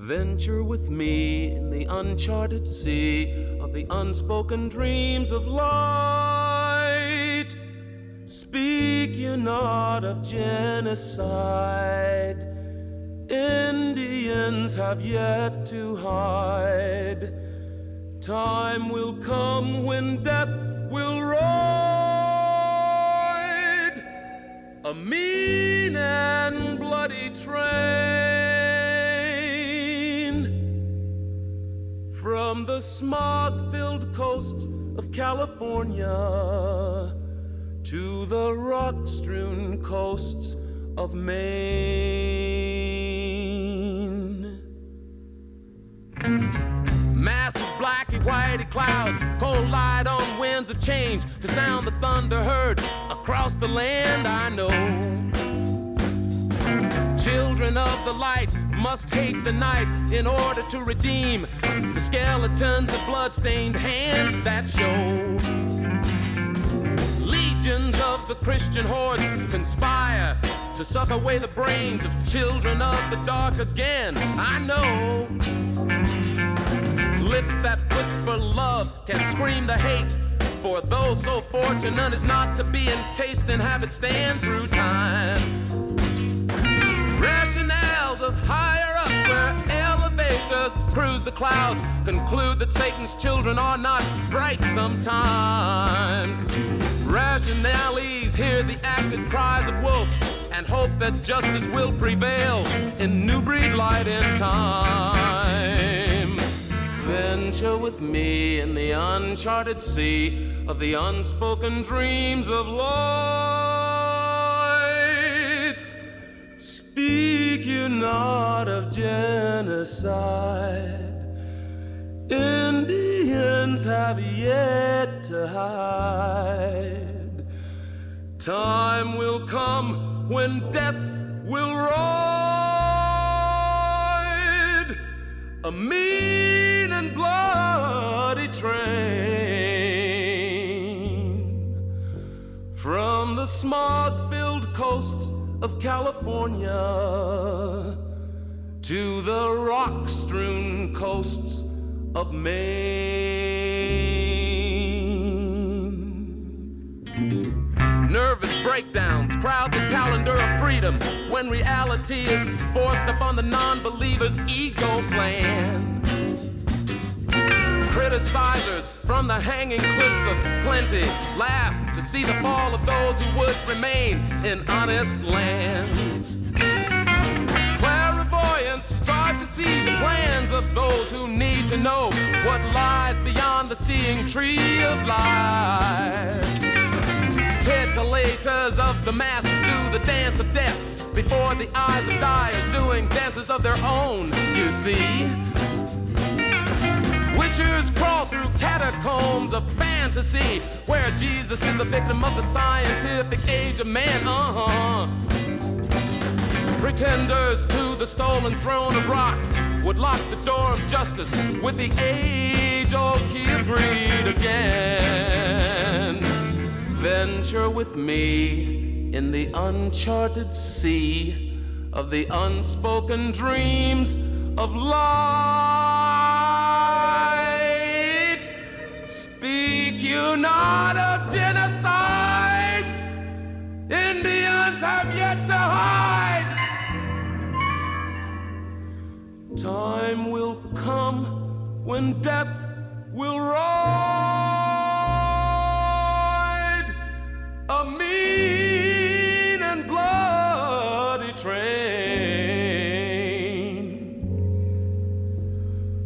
Venture with me in the uncharted sea of the unspoken dreams of light. Speak you not of genocide. Indians have yet to hide. Time will come when death will ride a mean and bloody train the smog filled coasts of California to the rock strewn coasts of Maine. Massive blacky whitey clouds, cold light on winds of change to sound the thunder heard across the land I know. Children of the light must hate the night in order to redeem the skeletons of bloodstained hands that show legions of the Christian hordes conspire to suck away the brains of children of the dark again. I know lips that whisper love can scream the hate. For those so fortunate as not to be encased and have it stand through time. Of higher ups where elevators cruise the clouds conclude that Satan's children are not bright sometimes. Rationales hear the acted cries of wolf and hope that justice will prevail in new breed light in time. Venture with me in the uncharted sea of the unspoken dreams of light. Speak you not of genocide. Indians have yet to hide. Time will come when death will ride a mean and bloody train from the smog filled coasts of California to the rock strewn coasts of Maine. Nervous breakdowns crowd the calendar of freedom when reality is forced upon the non believer's ego plan. Criticizers from the hanging cliffs of plenty laugh to see the fall of those who would remain in honest lands. Clairvoyants strive to see the plans of those who need to know what lies beyond the seeing tree of life. Titilators of the masses do the dance of death before the eyes of dyers doing dances of their own, you see. Wishers crawl through catacombs of fantasy where Jesus is the victim of the scientific age of man. Uh huh. Pretenders to the stolen throne of rock would lock the door of justice with the age old key of greed again. Venture with me in the uncharted sea of the unspoken dreams of light. You not of genocide. Indians have yet to hide. Time will come when death will ride a mean and bloody train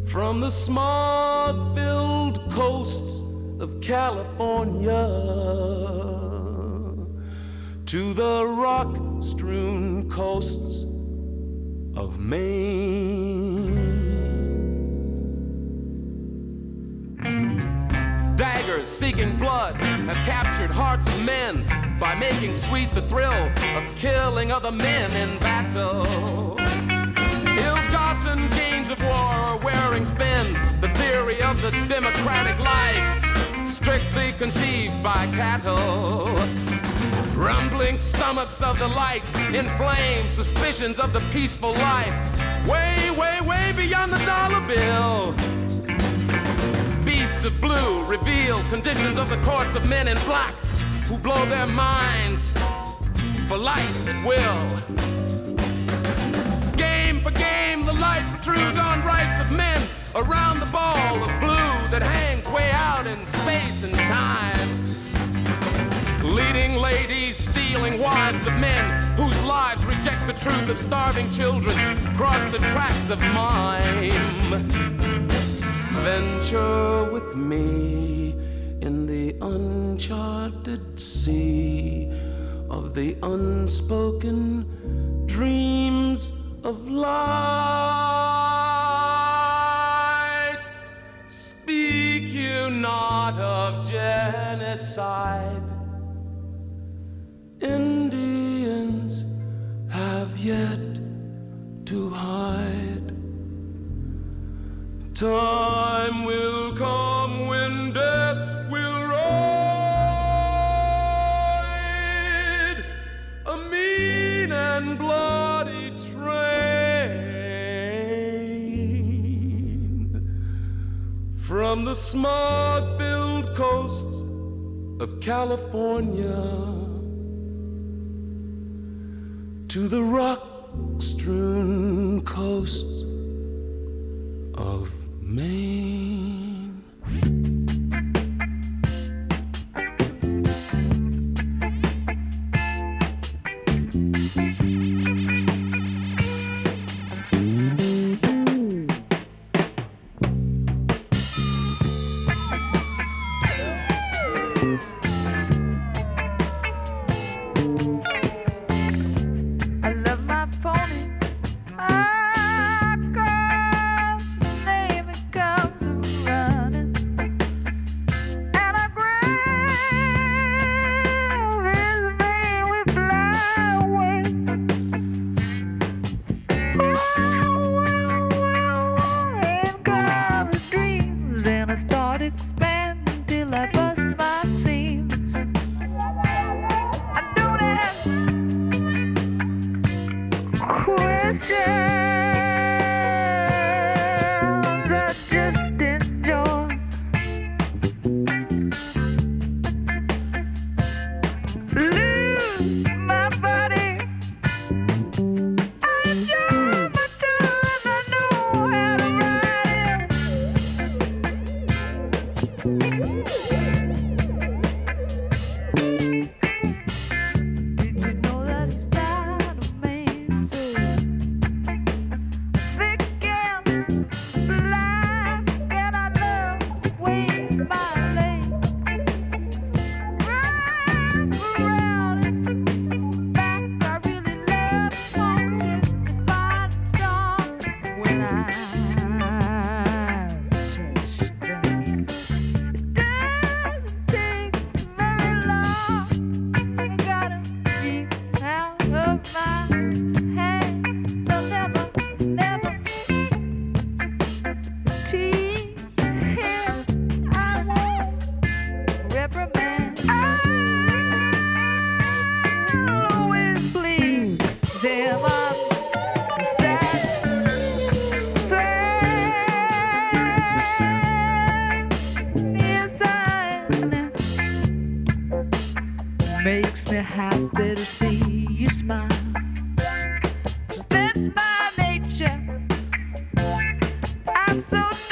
from the smog filled coasts of California to the rock strewn coasts of Maine. Daggers seeking blood have captured hearts of men by making sweet the thrill of killing other men in battle. Ill-gotten gains of war are wearing thin. The theory of the democratic life, strictly conceived by cattle. Rumbling stomachs of the light inflame suspicions of the peaceful life. Way, way, way beyond the dollar bill. Beasts of blue reveal conditions of the courts of men in black who blow their minds for life at will. Game for game, the light protrudes on rights of men around the ball of blue that hangs way out in space and time. Leading ladies, stealing wives of men whose lives reject the truth of starving children, cross the tracks of mime. Venture with me in the uncharted sea of the unspoken dreams of light. Not of genocide. Indians have yet to hide. Time will come the smog filled coasts of California to the rock strewn coasts of Maine. I'm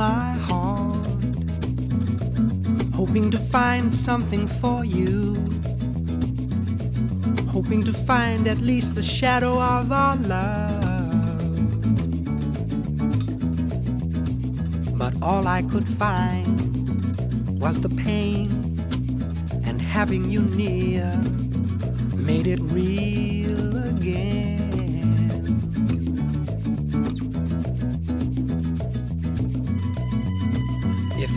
my heart, hoping to find something for you. Hoping to find at least the shadow of our love. But all I could find was the pain, and having you near made it real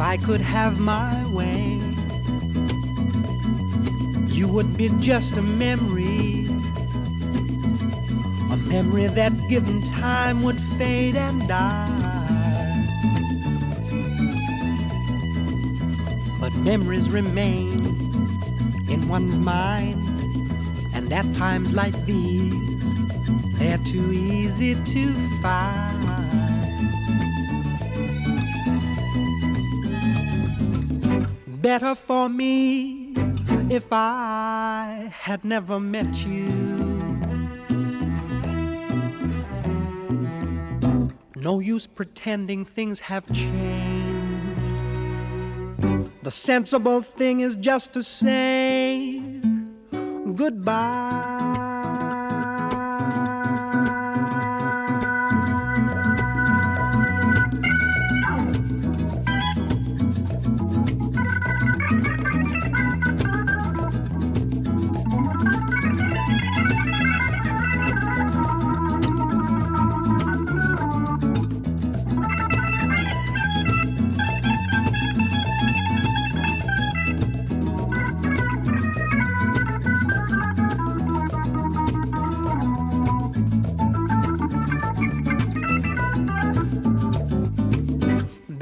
I could have my way, you would be just a memory. A memory that given time would fade and die. But memories remain in one's mind, and at times like these, they're too easy to find. Better for me if I had never met you. No use pretending things have changed. The sensible thing is just to say goodbye.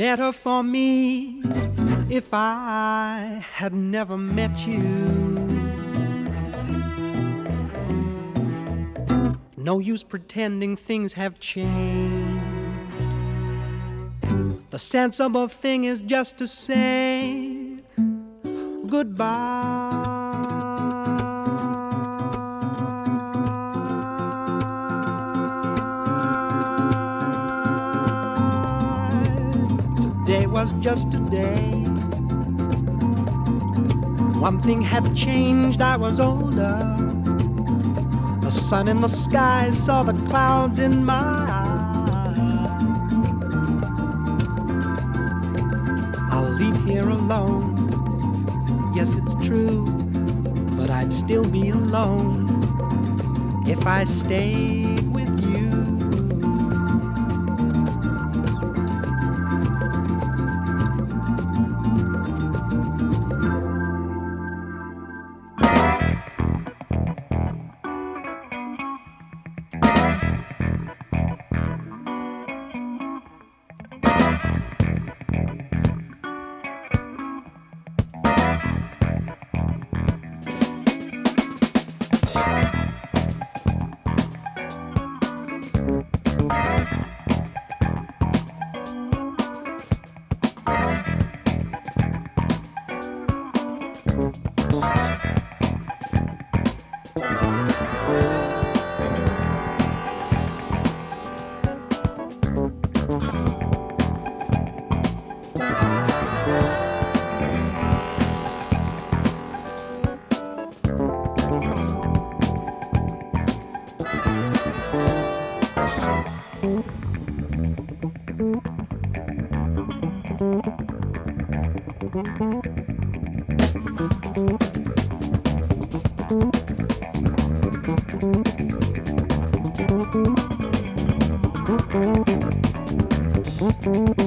Better for me if I had never met you. No use pretending things have changed. The sensible thing is just to say was just a day. One thing had changed, I was older. The sun in the sky saw the clouds in my eyes. I'll leave here alone. Yes, it's true, but I'd still be alone if I stayed Mm-hmm.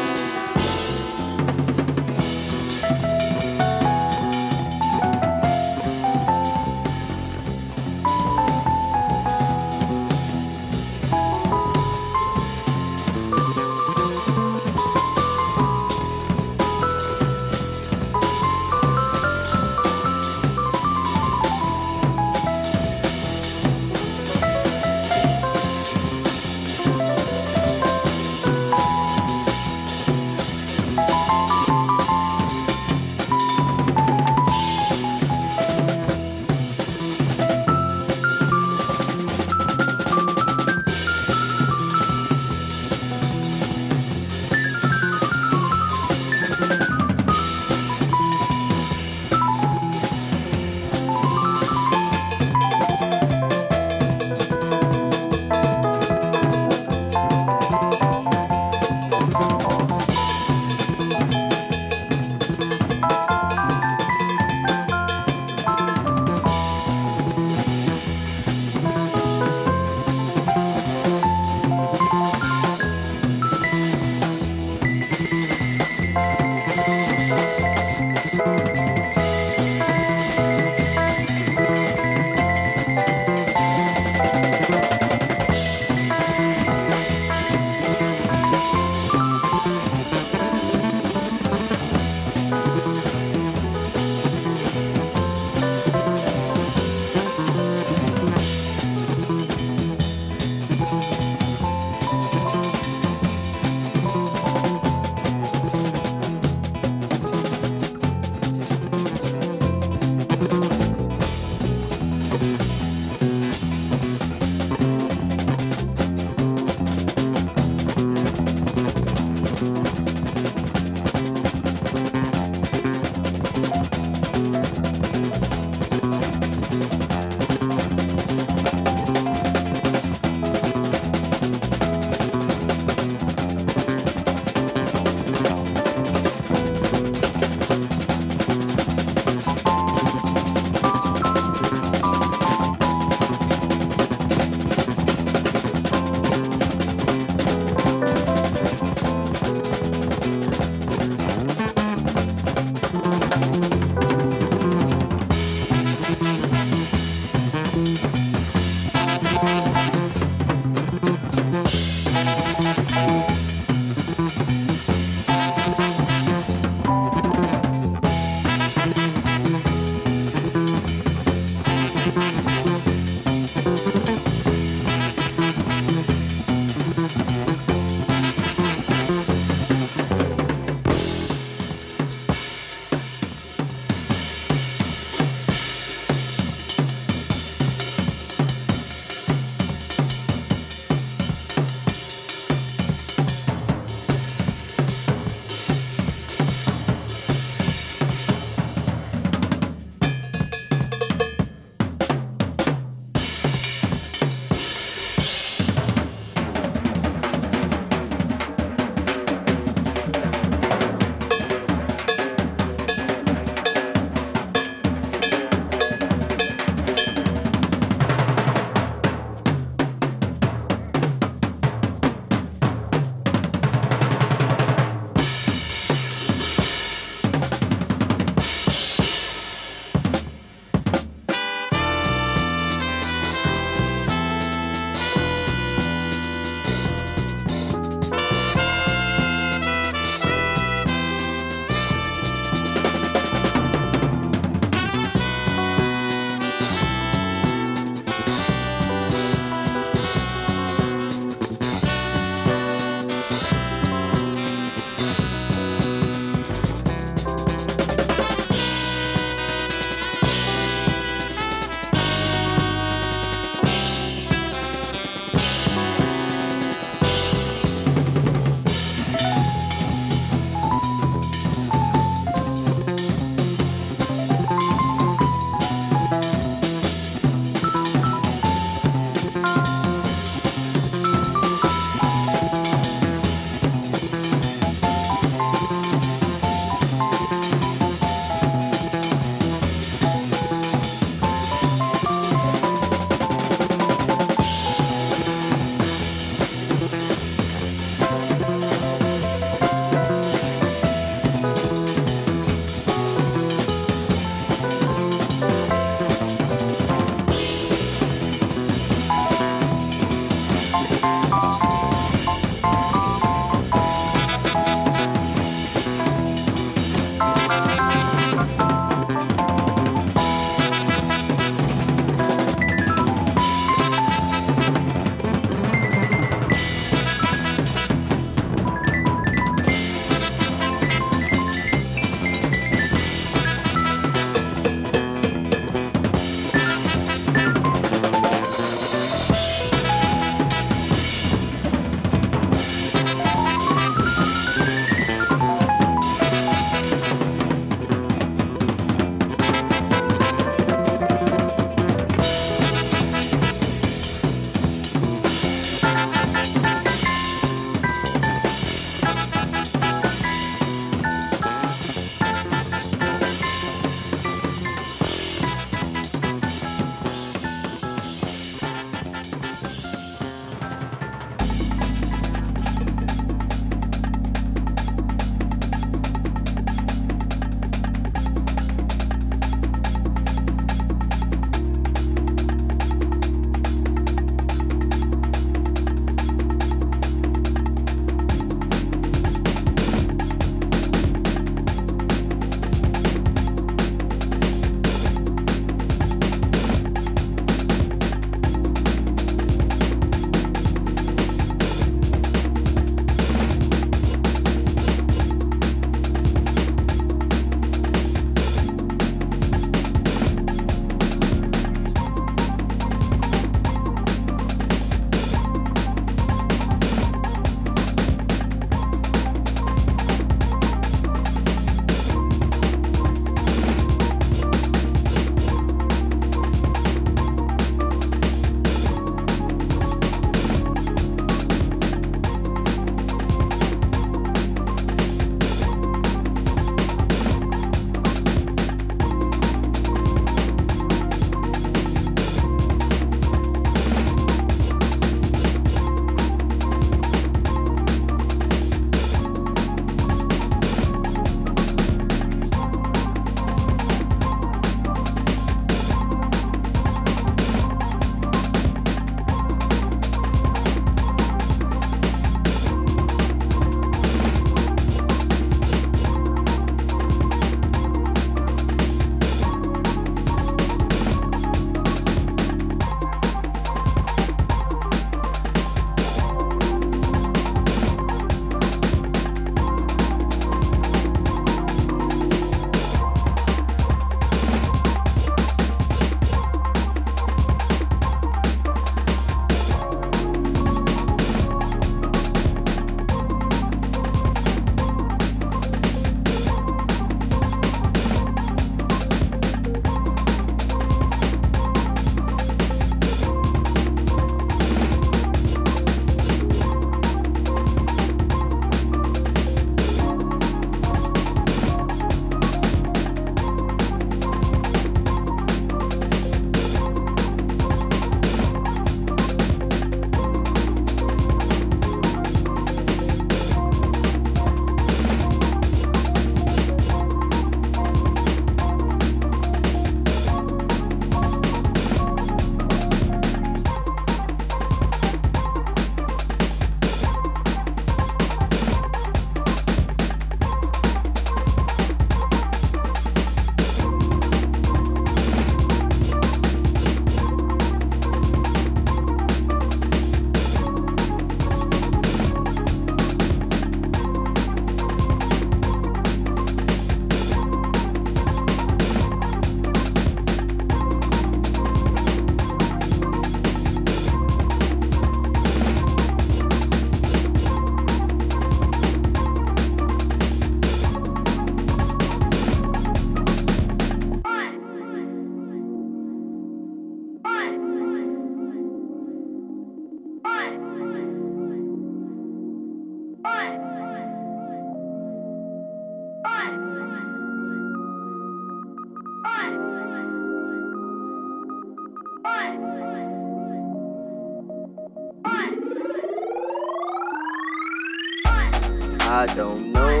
I don't know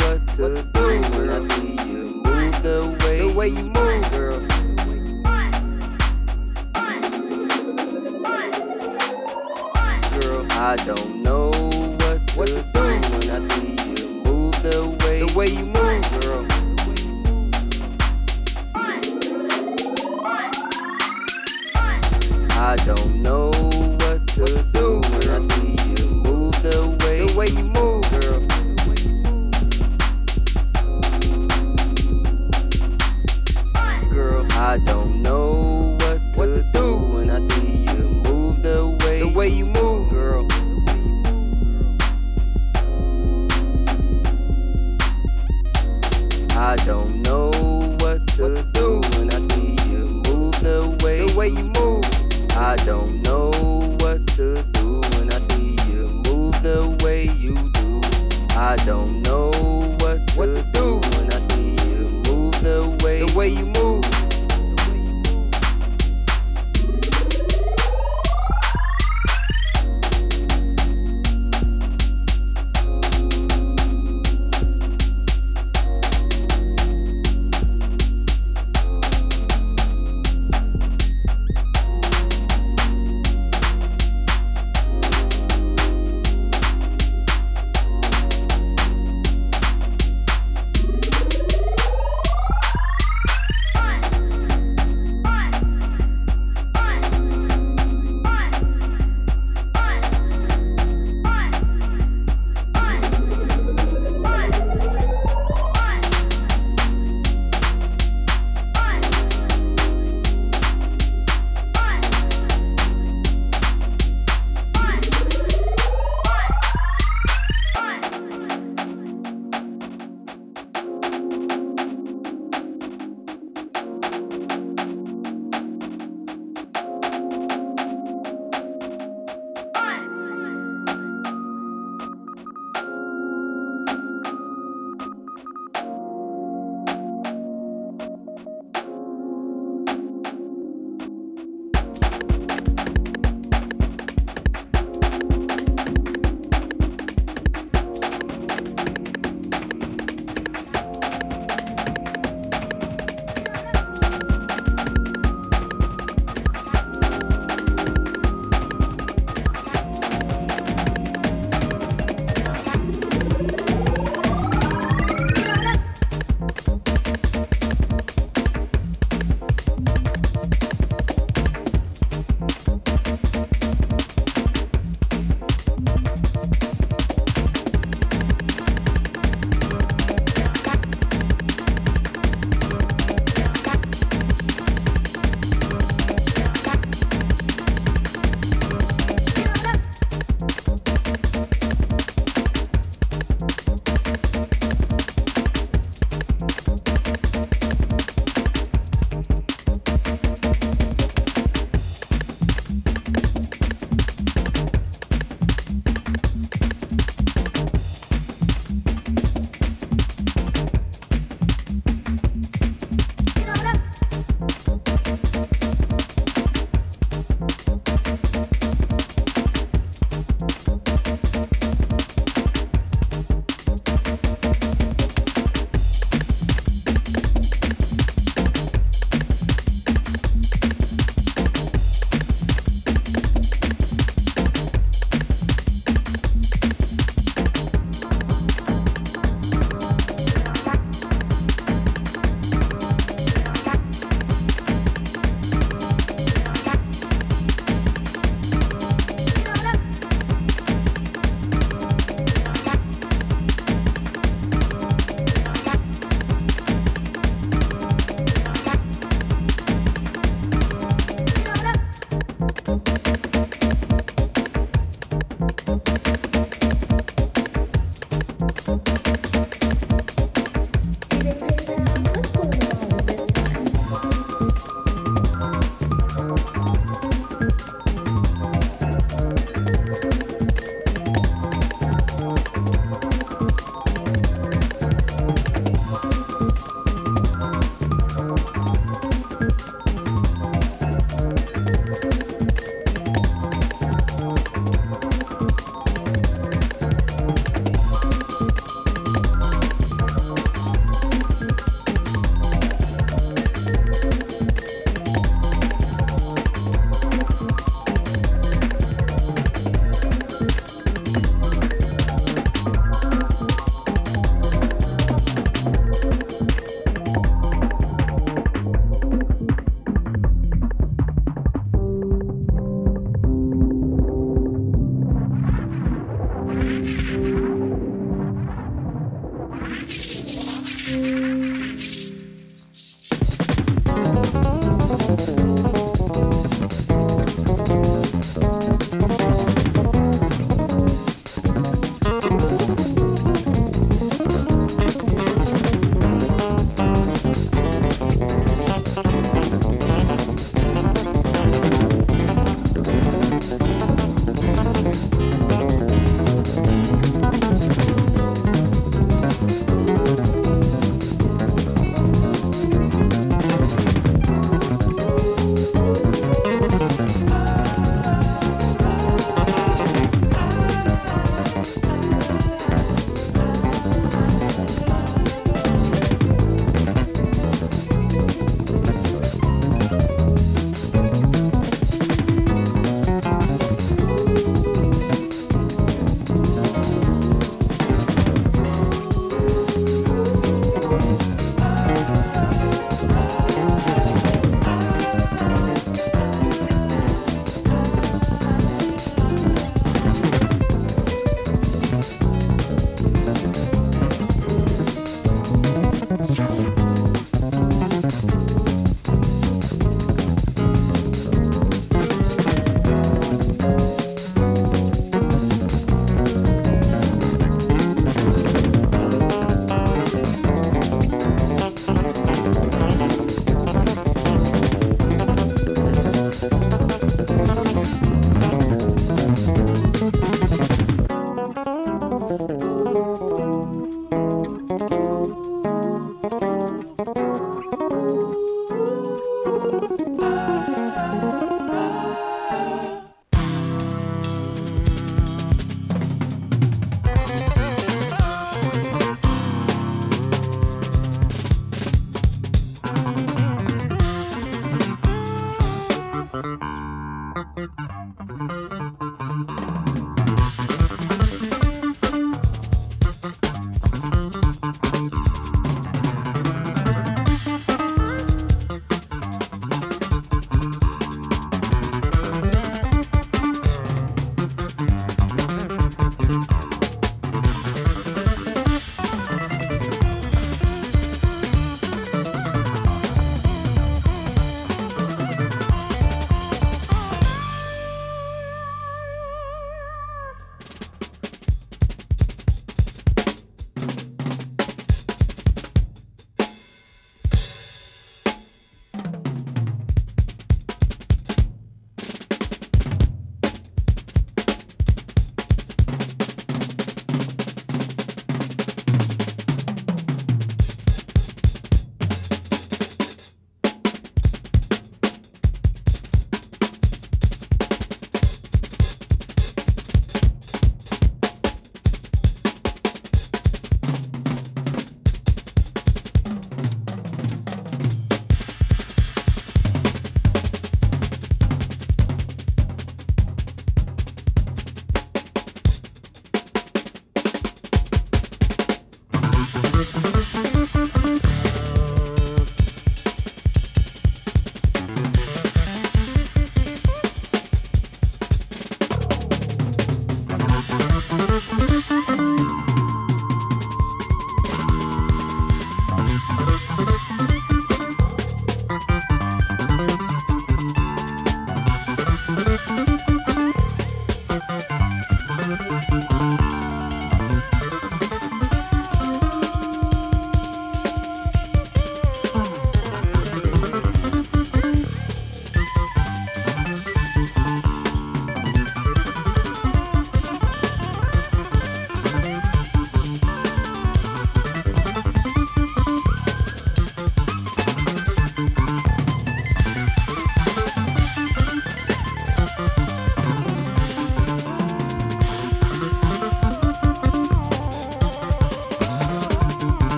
what to do when I see you move the way, the way you move, girl. Girl, I don't know what to do when I see you move the way, the way you move.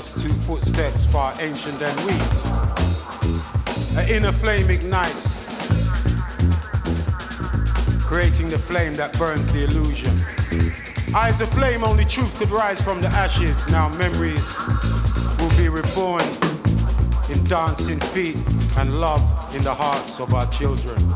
Us to footsteps far ancient than we. An inner flame ignites, creating the flame that burns the illusion. Eyes of flame, only truth could rise from the ashes. Now memories will be reborn in dancing feet and love in the hearts of our children.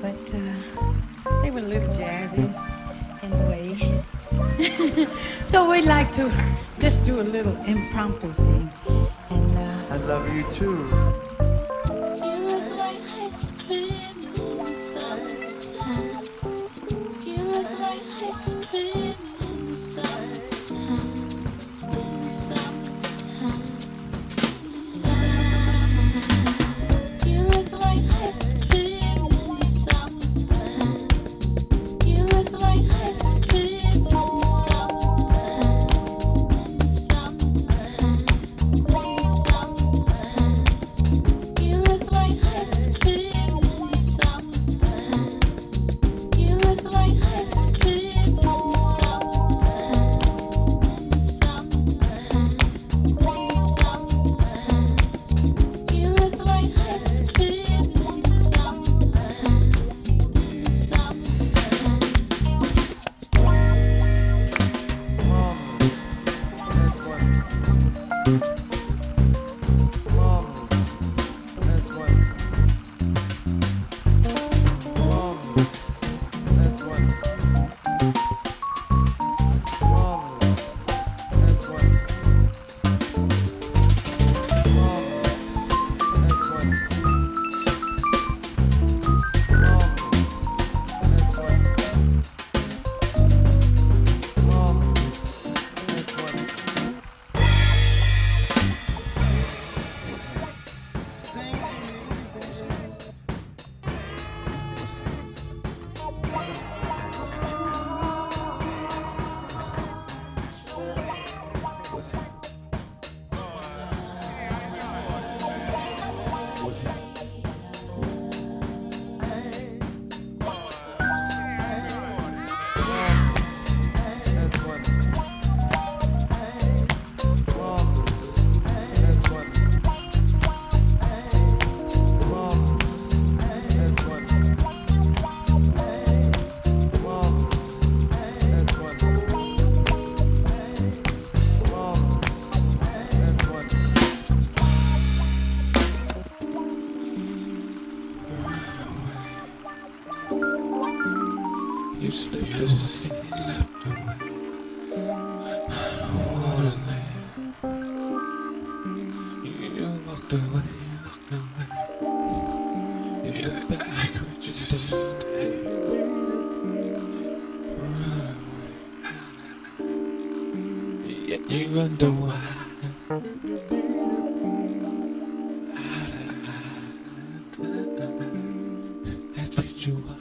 But uh, they were a little jazzy in a way. so we'd like to just do a little impromptu thing, and uh, I love you too.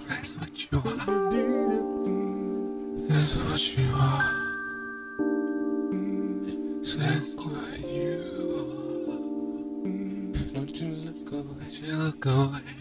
That's what you are. That's what you are. That's what you are. Don't you look away, you look away.